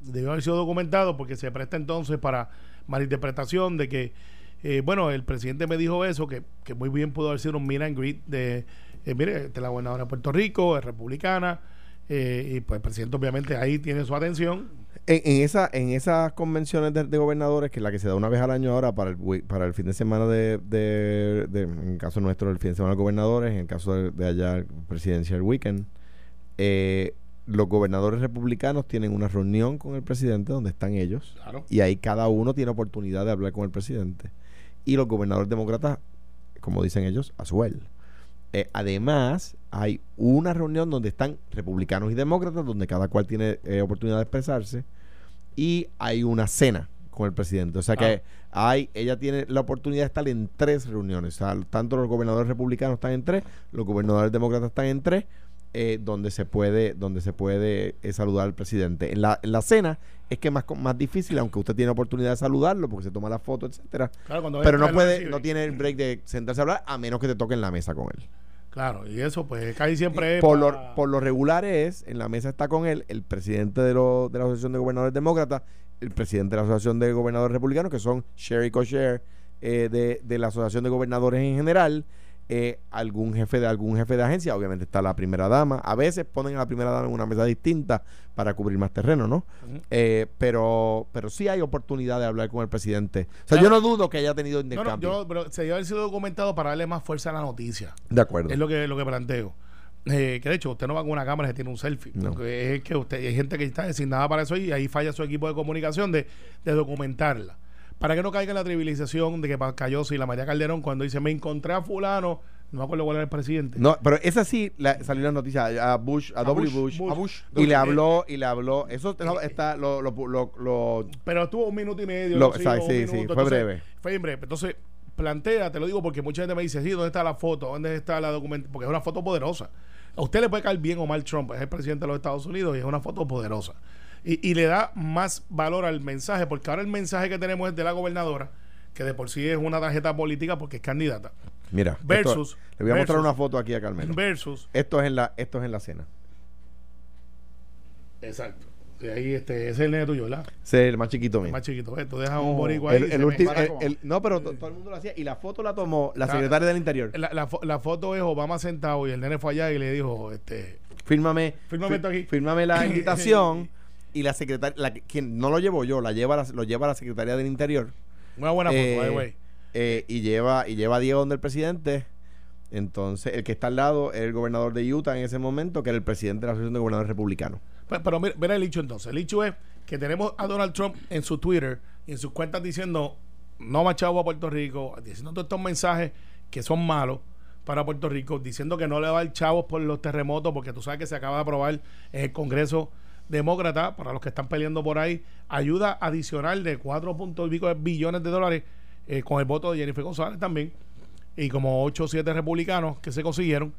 Debió haber sido documentado porque se presta entonces para malinterpretación de que, eh, bueno, el presidente me dijo eso, que, que muy bien pudo haber sido un meet and greet de, mire, esta es la gobernadora de Puerto Rico, es republicana, eh, y pues el presidente obviamente ahí tiene su atención. En, en esa, en esas convenciones de, de gobernadores, que es la que se da una vez al año ahora para el, para el fin de semana de, de- de- en el caso nuestro, el fin de semana de gobernadores, en el caso de, de allá, el Presidential Weekend, eh, los gobernadores republicanos tienen una reunión con el presidente donde están ellos Claro. y ahí cada uno tiene oportunidad de hablar con el presidente. Y los gobernadores demócratas, como dicen ellos, a su él. Eh, además, hay una reunión donde están republicanos y demócratas, donde cada cual tiene eh, oportunidad de expresarse, y hay una cena con el presidente. O sea que hay, ella tiene la oportunidad de estar en tres reuniones. O sea, tanto los gobernadores republicanos están en tres, los gobernadores demócratas están en tres, eh, donde se puede, donde se puede eh, saludar al presidente. En la, en la cena es que es más, más difícil, aunque usted tiene oportunidad de saludarlo, porque se toma la foto, etcétera. Claro, Pero no puede, no tiene el break de sentarse a hablar, a menos que te toquen la mesa con él. Claro, y eso pues casi siempre es Por lo, por lo regular es, en la mesa está con él el presidente de, lo- de la Asociación de Gobernadores Demócratas, el presidente de la Asociación de Gobernadores Republicanos, que son share y co-share eh, de, de la Asociación de Gobernadores en general, eh, algún jefe de algún jefe de agencia, obviamente está la primera dama, a veces ponen a la primera dama en una mesa distinta para cubrir más terreno, ¿no? Eh, pero, pero sí hay oportunidad de hablar con el presidente. O sea, Claro. yo no dudo que haya tenido No, no, intercambio. yo, pero se debe haber sido documentado para darle más fuerza a la noticia. de acuerdo. Es lo que, lo que planteo. Eh, que de hecho, usted no va con una cámara y se tiene un selfie. No. Porque es que usted, hay gente que está designada para eso y ahí falla su equipo de comunicación de, de documentarla. Para que no caiga en la trivialización de que cayó si la María Calderón cuando dice me encontré a fulano, no me acuerdo cuál era el presidente. No, pero esa sí la, salió la noticia a Bush, a, W. Bush, Bush. A Bush. y le Eh, habló y le habló. Eso no, está lo, lo, lo, lo- Pero estuvo un minuto y medio. Lo- sí, sí, minuto, fue entonces, breve. Fue en breve. Entonces, plantea, te lo digo porque mucha gente me dice, sí, ¿dónde está la foto? ¿Dónde está la documentación? Porque es una foto poderosa. A usted le puede caer bien o mal Trump, es el presidente de los Estados Unidos y es una foto poderosa. Y, y le da más valor al mensaje, porque ahora el mensaje que tenemos es de la gobernadora, que de por sí es una tarjeta política porque es candidata, mira, esto- Versus- le voy a mostrar una foto aquí a Carmelo. versus. Esto es en la esto es en la cena. Exacto. Y ahí este, ese es el nene tuyo, ¿verdad? Ese es el más chiquito mío. El más chiquito. Tú dejas un boricua ahí. El, el- no, pero to- todo el mundo lo hacía y la foto la tomó la Claro. secretaria del Interior. la, la fo- la foto es Obama sentado y el nene fue allá y le dijo, este, Fírmame, Fírmame esto aquí. fírmame la invitación y la secretaria la quien no lo llevo yo, la lleva la- lo lleva la secretaria del Interior. una buena foto, Eh, by the way. eh, y lleva y lleva a Diego donde el presidente. Entonces, el que está al lado es el gobernador de Utah en ese momento, que era el presidente de la Asociación de Gobernadores Republicanos. Pero, pero mira, mira el hecho entonces. El hecho es que tenemos a Donald Trump en su Twitter y en sus cuentas diciendo no más chavo a Puerto Rico, diciendo todos estos mensajes que son malos para Puerto Rico, diciendo que no le va a dar chavos por los terremotos, porque tú sabes que se acaba de aprobar en el Congreso Demócrata, para los que están peleando por ahí, ayuda adicional de 4 puntos billones de dólares eh, con el voto de Jennifer González también, y como 8 o 7 republicanos que se consiguieron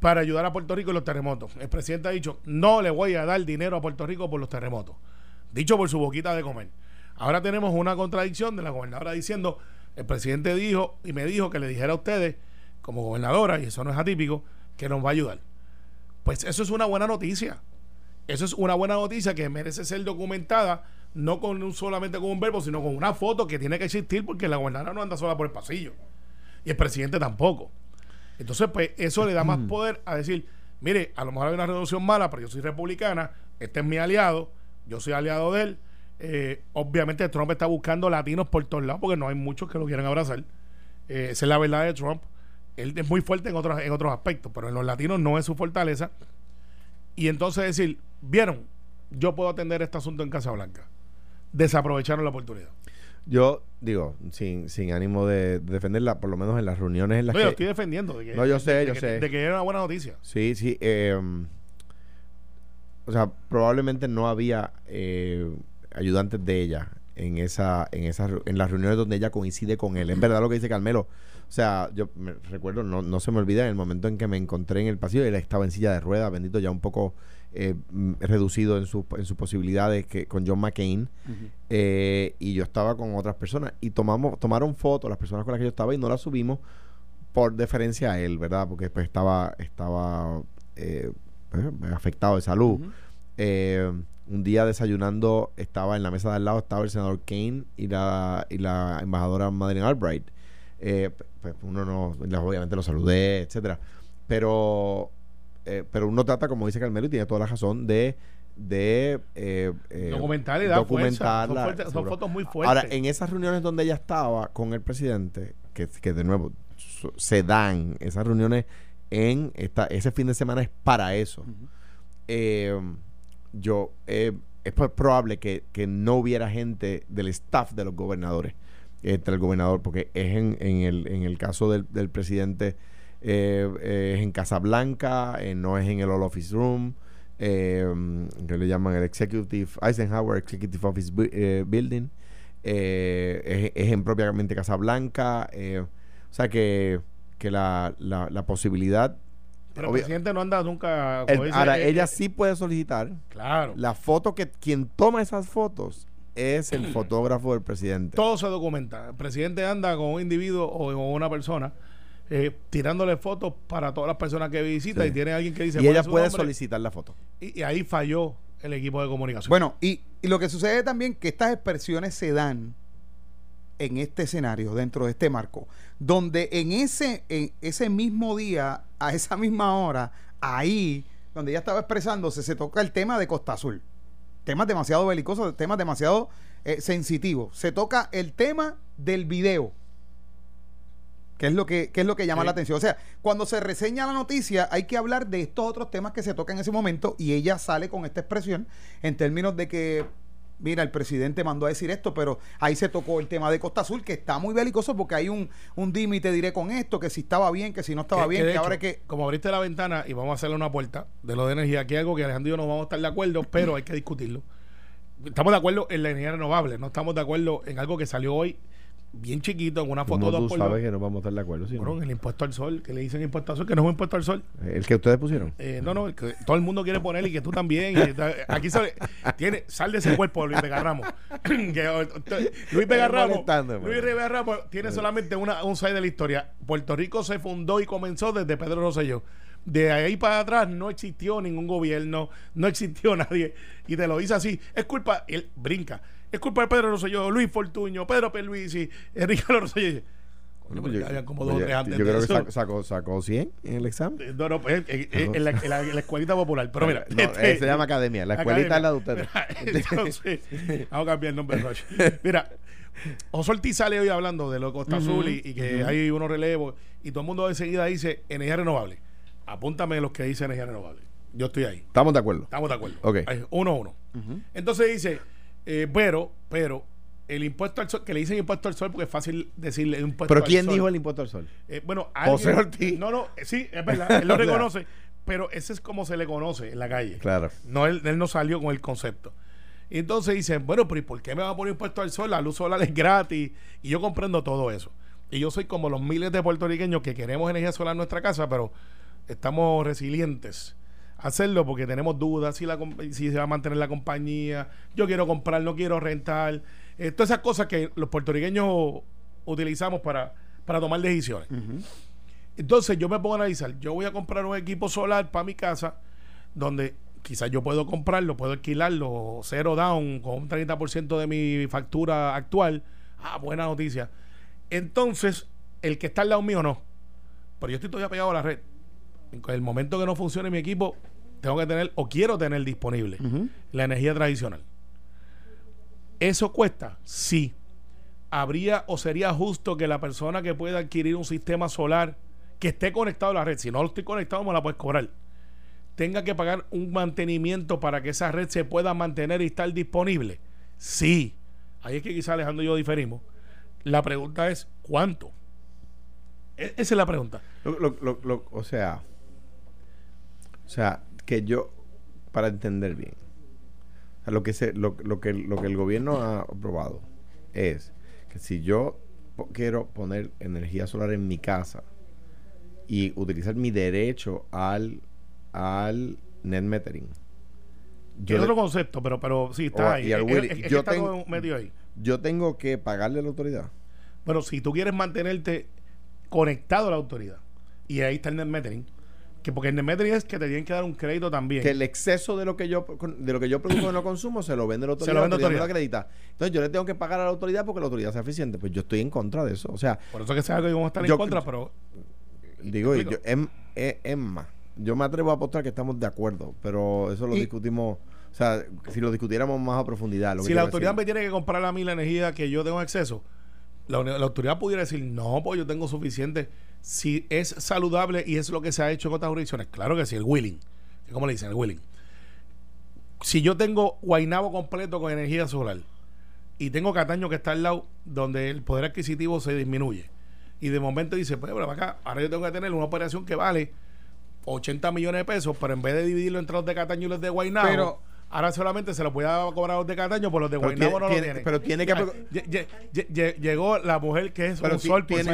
para ayudar a Puerto Rico en los terremotos. El presidente ha dicho, no le voy a dar dinero a Puerto Rico por los terremotos. Dicho por su boquita de comer. Ahora tenemos una contradicción de la gobernadora diciendo, el presidente dijo y me dijo que le dijera a ustedes, como gobernadora, y eso no es atípico, que nos va a ayudar. Pues eso es una buena noticia. Eso es una buena noticia que merece ser documentada, no con un, solamente con un verbo, sino con una foto que tiene que existir porque la gobernadora no anda sola por el pasillo. Y el presidente tampoco. Entonces, pues eso le da más poder a decir, mire, a lo mejor hay una reducción mala, pero yo soy republicana, este es mi aliado, yo soy aliado de él. Eh, obviamente Trump está buscando latinos por todos lados porque no hay muchos que lo quieran abrazar. Eh, esa es la verdad de Trump. Él es muy fuerte en otros, en otros aspectos, pero en los latinos no es su fortaleza. Y entonces decir, vieron, yo puedo atender este asunto en Casablanca. Desaprovecharon la oportunidad. Yo digo, sin, sin ánimo de defenderla, por lo menos en las reuniones en las No, yo que... estoy defendiendo. De que, No, yo sé, de yo que- sé. De que era una buena noticia. Sí, sí. eh, o sea, probablemente no había eh, ayudantes de ella en esa, en esas, re- en las reuniones donde ella coincide con él. Es verdad lo que dice Carmelo. O sea, yo me recuerdo, no, no se me olvida en el momento en que me encontré en el pasillo, él estaba en silla de ruedas, bendito, ya un poco eh, mm, reducido en, su, en sus posibilidades que con John McCain. eh, y yo estaba con otras personas y tomamos tomaron fotos las personas con las que yo estaba y no las subimos por deferencia a él, ¿verdad? Porque pues estaba estaba eh, pues, afectado de salud. Un día desayunando estaba en la mesa de al lado estaba el senador Kane y la y la embajadora Madeleine Albright. Pues uno no obviamente lo saludé, etcétera, pero eh, pero uno trata como dice Carmelo y tiene toda la razón de de eh, eh, Documentar y dar fuerza. Son fuertes- fotos muy fuertes. Ahora, en esas reuniones donde ella estaba con el presidente, que, que de nuevo so- se dan esas reuniones en esta, ese fin de semana es para eso. Eh, yo eh, es pro- probable que, que no hubiera gente del staff de los gobernadores entre el gobernador, porque es en, en, el, en el caso del, del presidente eh, es en Casablanca, eh, no es en el All Office Room, eh, que le llaman el Executive Eisenhower Executive Office Bu- eh, Building, eh, es, es en propiamente Casablanca, eh, o sea que, que la, la, la posibilidad... Pero el presidente no anda nunca. el- dice, ahora, eh, ella sí puede solicitar Claro. la foto que quien toma esas fotos es el fotógrafo del presidente. Todo se documenta. El presidente anda con un individuo o con una persona eh, tirándole fotos para todas las personas que visita Sí. y tiene alguien que dice y "Pone ella puede nombre", solicitar la foto. Y, y ahí falló el equipo de comunicación. Bueno, y, y lo que sucede también que estas expresiones se dan en este escenario, dentro de este marco, donde en ese, en ese mismo día, a esa misma hora, ahí, donde ella estaba expresándose, se toca el tema de Costa Azul. Temas demasiado belicosos, temas demasiado eh, sensitivos. Se toca el tema del video. Que es lo que, que es lo que llama Sí. la atención. O sea, cuando se reseña la noticia, hay que hablar de estos otros temas que se tocan en ese momento y ella sale con esta expresión en términos de que, mira, el presidente mandó a decir esto, pero ahí se tocó el tema de Costa Azul, que está muy belicoso porque hay un, un dime y te diré con esto, que si estaba bien, que si no estaba Que- bien, que ahora hecho, que... Como abriste la ventana y vamos a hacerle una puerta de lo de energía, aquí algo que Alejandro y yo no vamos a estar de acuerdo, pero hay que discutirlo. Estamos de acuerdo en la energía renovable, no estamos de acuerdo en algo que salió hoy bien chiquito, en una foto dos tú por sabes dos. que no vamos a estar de acuerdo. ¿sí, no? Bueno, en el impuesto al sol, que le dicen impuesto al sol, que no es un impuesto al sol. El que ustedes pusieron. Eh, no, no, el que todo el mundo quiere poner y que tú también. y aquí sale, tiene, sal de ese cuerpo, Luis Vega Ramos. T- Luis Vega Ramos, Luis. Vega Ramos tiene solamente una, un side de la historia. Puerto Rico se fundó y comenzó desde Pedro Rosselló. De ahí para atrás no existió ningún gobierno, no existió nadie. Y te lo dice así. Es culpa, él brinca. Es culpa de Pedro Rosselló, Luis Fortuño, Pedro Pierluisi, Enrique Rosselló. Pero ya habían como dos o tres antes yo de creo que eso. sacó, sacó, sacó 100 en el examen. Eh, No, no, pues, eh, eh, en, la, en la- en la escuelita popular. Pero mira, No, este- se llama academia. La escuelita es la de ustedes. Entonces, vamos a cambiar el nombre, Roche. Mira, José Ortiz sale hoy hablando de lo de Costa Azul y, y que hay unos relevos y todo el mundo enseguida dice energía renovable. Apúntame los que dice energía renovable. Yo estoy ahí. Estamos de acuerdo. Estamos de acuerdo. Ok. Ahí, Uno a uno. Entonces dice, eh, pero, pero, el impuesto al sol, que le dicen impuesto al sol porque es fácil decirle impuesto Pero al ¿quién sol. dijo el impuesto al sol? Eh, bueno, José Ortiz. No, no, eh, sí, es verdad, él lo reconoce, pero ese es como se le conoce en la calle. Claro. No, él, él no salió con el concepto. Y entonces dicen, bueno, pero ¿y por qué me va a poner impuesto al sol? La luz solar es gratis. Y yo comprendo todo eso. Y yo soy como los miles de puertorriqueños que queremos energía solar en nuestra casa, pero estamos resilientes hacerlo porque tenemos dudas si, la, si se va a mantener la compañía, yo quiero comprar, no quiero rentar, eh, todas esas cosas que los puertorriqueños utilizamos para, para tomar decisiones. Entonces yo me pongo a analizar, yo voy a comprar un equipo solar para mi casa, donde quizás yo puedo comprarlo, puedo alquilarlo, cero down, con un 30% de mi factura actual. Ah, buena noticia. Entonces, el que está al lado mío no. Pero yo estoy todavía pegado a la red. En el momento que no funcione mi equipo, tengo que tener o quiero tener disponible la energía tradicional. ¿Eso cuesta? Sí. ¿Habría o sería justo que la persona que pueda adquirir un sistema solar que esté conectado a la red, si no lo estoy conectado, me la puedes cobrar, tenga que pagar un mantenimiento para que esa red se pueda mantener y estar disponible? Sí. Ahí es que quizá Alejandro y yo diferimos. La pregunta es, ¿cuánto? E- esa es la pregunta. Lo- lo- lo- lo- o sea, o sea, que yo, para entender bien, o sea, lo que se, lo, lo que lo que el gobierno ha aprobado es que si yo quiero poner energía solar en mi casa y utilizar mi derecho al al net metering, le- otro concepto, pero, pero sí, está O- ahí. Es- Willy, es yo está tengo- como medio ahí. yo tengo que pagarle a la autoridad. Bueno, si tú quieres mantenerte conectado a la autoridad, y ahí está el net metering, que porque el net metering es que te tienen que dar un crédito también. que el exceso de lo que yo de lo que yo produzco y no consumo se lo vende la autoridad, Se lo vende la autoridad la acredita. Entonces yo le tengo que pagar a la autoridad porque la autoridad sea eficiente. Pues yo estoy en contra de eso. O sea, Por eso que sea algo que vamos a estar Yo- en contra, pero digo, yo, es, es- es más, yo me atrevo a apostar que estamos de acuerdo, pero eso lo Y- discutimos, o sea, si lo discutiéramos más a profundidad. Lo que si la autoridad me tiene que comprar a mí la energía que yo tengo acceso, la, uni- la autoridad pudiera decir, no, pues yo tengo suficiente. Si es saludable y es lo que se ha hecho en otras jurisdicciones, claro que sí, el willing. ¿Cómo le dicen? El willing. Si yo tengo Guainabo completo con energía solar y tengo Cataño que está al lado donde el poder adquisitivo se disminuye y de momento dice, pues, pero acá, ahora yo tengo que tener una operación que vale 80 millones de pesos, pero en vez de dividirlo entre los de Cataño y los de Guainabo, ahora solamente se lo puede cobrar a los de Cataño, por los de tiene- no lo tienen. pero tiene que- Ay, lle- lle- lle- lle- Llegó la mujer que es Pero un ti- sol por tiene,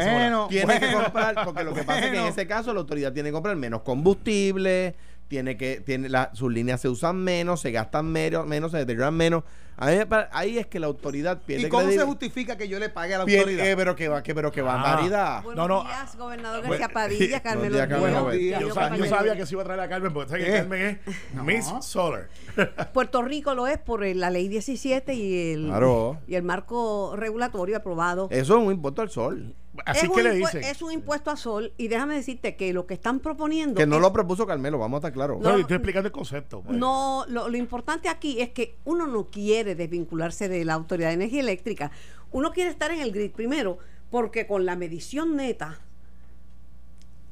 tiene que bueno. comprar, porque lo que pasa es que en Bueno. ese caso la autoridad tiene que comprar menos combustible, tiene que, tiene la, sus líneas se usan menos, se gastan menos, menos se deterioran menos. Ahí es que la autoridad pierde ¿Y cómo se justifica que yo le pague a la pierde- autoridad? eh, pero que va, que, pero que Ah. barbaridad. Buenos No, no, días, gobernador bueno, García Padilla, Carmen días, Buenos días. Yo, sabía que se iba a traer a Carmen, porque sabes que Eh. Carmen es No. Miss Solar. Puerto Rico lo es por la ley 17 y el, Claro. y el marco regulatorio aprobado. Eso es un impuesto al sol. Así es, que un le dicen. es un impuesto a sol y déjame decirte que lo que están proponiendo Que no es- lo propuso Carmelo, vamos a estar claros. No, No, estoy explicando el concepto. pues. No, lo, lo importante aquí es que uno no quiere desvincularse de la Autoridad de Energía Eléctrica. Uno quiere estar en el grid primero, porque con la medición neta,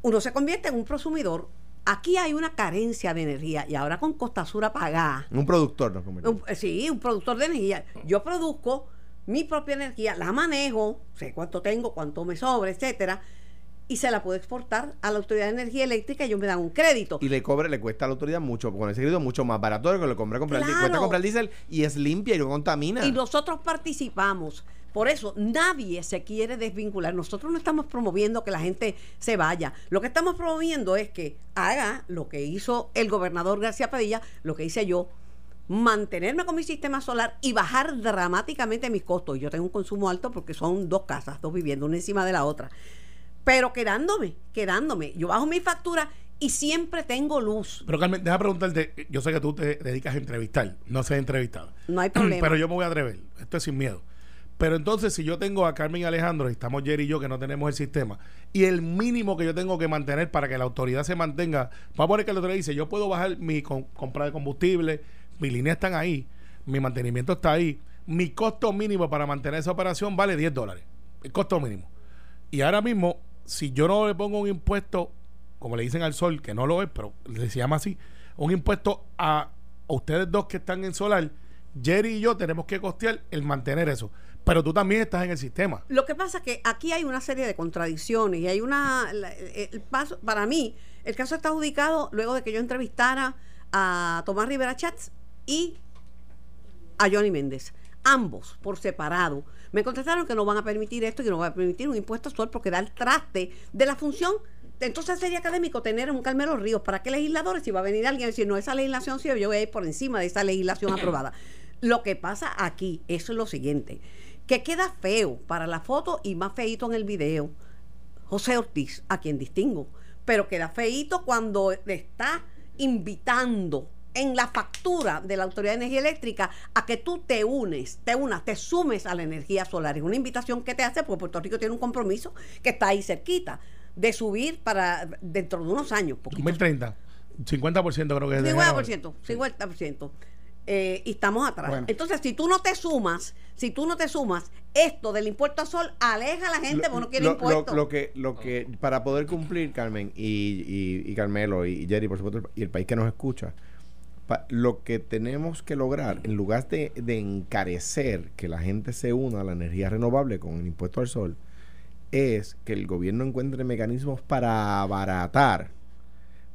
uno se convierte en un prosumidor. Aquí hay una carencia de energía y ahora con Costa Sur apagada, Un productor nos convertimos. un- sí, un productor de energía. Yo produzco mi propia energía, la manejo, sé cuánto tengo, cuánto me sobra, etcétera, y se la puedo exportar a la Autoridad de Energía Eléctrica y ellos me dan un crédito. Y le cobre, le cuesta a la autoridad mucho, con ese crédito mucho más barato de lo que le compra comprar, Claro. cuesta comprar diésel y es limpia y no contamina. Y nosotros participamos. Por eso nadie se quiere desvincular. Nosotros no estamos promoviendo que la gente se vaya. Lo que estamos promoviendo es que haga lo que hizo el gobernador García Padilla, lo que hice yo, mantenerme con mi sistema solar y bajar dramáticamente mis costos. Yo tengo un consumo alto porque son dos casas, dos viviendas, una encima de la otra. Pero quedándome, quedándome. Yo bajo mi factura y siempre tengo luz. Pero Carmen, deja preguntarte, yo sé que tú te dedicas a entrevistar, no sé entrevistar. No hay problema. Pero yo me voy a atrever, esto es sin miedo. Pero entonces, si yo tengo a Carmen y Alejandro, y estamos Jerry y yo que no tenemos el sistema, y el mínimo que yo tengo que mantener para que la autoridad se mantenga, vamos a poner que la autoridad dice, yo puedo bajar mi com- compra de combustible, mis líneas están ahí, mi mantenimiento está ahí, mi costo mínimo para mantener esa operación vale 10 dólares, el costo mínimo. Y ahora mismo, si yo no le pongo un impuesto, como le dicen al sol, que no lo es, pero se llama así, un impuesto a, ustedes dos que están en solar, Jerry y yo tenemos que costear el mantener eso. Pero tú también estás en el sistema. Lo que pasa es que aquí hay una serie de contradicciones y hay una el paso para mí el caso está adjudicado luego de que yo entrevistara a Tomás Rivera Chats y a Johnny Méndez ambos por separado me contestaron que no van a permitir esto y que no van a permitir un impuesto al sol porque da el traste de la función entonces sería académico tener un Carmelo Ríos. ¿Para qué legisladores? Si va a venir alguien a decir, no, esa legislación sí, yo voy a ir por encima de esa legislación aprobada. Lo que pasa aquí, eso es lo siguiente, que queda feo para la foto y más feito en el video. José Ortiz, a quien distingo, pero queda feito cuando está invitando en la factura de la Autoridad de Energía Eléctrica a que tú te unes, te unas, te sumes a la energía solar. Es una invitación que te hace porque Puerto Rico tiene un compromiso que está ahí cerquita de subir para dentro de unos años. poquito 2030. 50% creo que es de enero. 50%, 50%. Eh, y estamos atrás. Bueno. Entonces, si tú no te sumas, si tú no te sumas, esto del impuesto al sol aleja a la gente porque no quiere lo, impuestos. lo- lo que, lo que, para poder cumplir, Carmen, y, y, y Carmelo, y Jerry, por supuesto, y el país que nos escucha, lo que tenemos que lograr, en lugar de, de encarecer que la gente se una a la energía renovable con el impuesto al sol, es que el gobierno encuentre mecanismos para abaratar.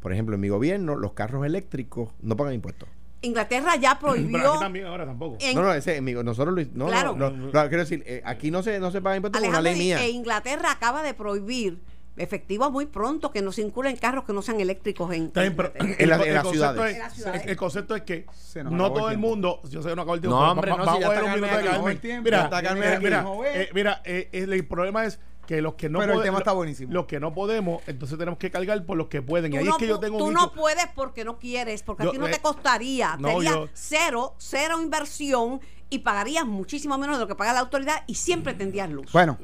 Por ejemplo, en mi gobierno, los carros eléctricos no pagan impuestos. Inglaterra ya Pero prohibió. aquí también ahora tampoco. en- no, no, ese, en mi- nosotros lo, no, Claro. no, no, no, quiero decir, eh, aquí no se, no se pagan impuestos por una Alejandro, ley mía. e Inglaterra acaba de prohibir efectivo muy pronto que no circulen carros que no sean eléctricos en, pero la- en las concepto ciudades. es- En las ciudades. el- el concepto es que nos no todo el mundo, yo sé que no acabó el tiempo, No, hombre, va- no, va si a un minuto de Carmen, Mira, ya está mira, eh, mira, eh, el, problema es que los que no Pero el tema está buenísimo. Los que no podemos, entonces tenemos que cargar por los que pueden. y Tú, ahí no, es que yo tengo tú un no dicho- puedes porque no quieres, porque Yo, a ti no eh, te costaría. no, Sería yo- cero, cero inversión y pagarías muchísimo menos de lo que paga la autoridad y siempre tendrías luz. Bueno,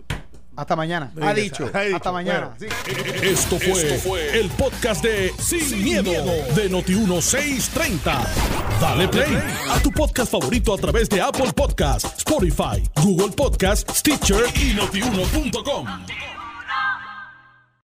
hasta mañana. Ha dicho. Ha dicho. Hasta mañana. Bueno. Sí. Esto fue, el podcast de Sin, miedo, de Noti1630. Dale play a tu podcast favorito a través de Apple Podcasts, Spotify, Google Podcasts, Stitcher y notiuno.com.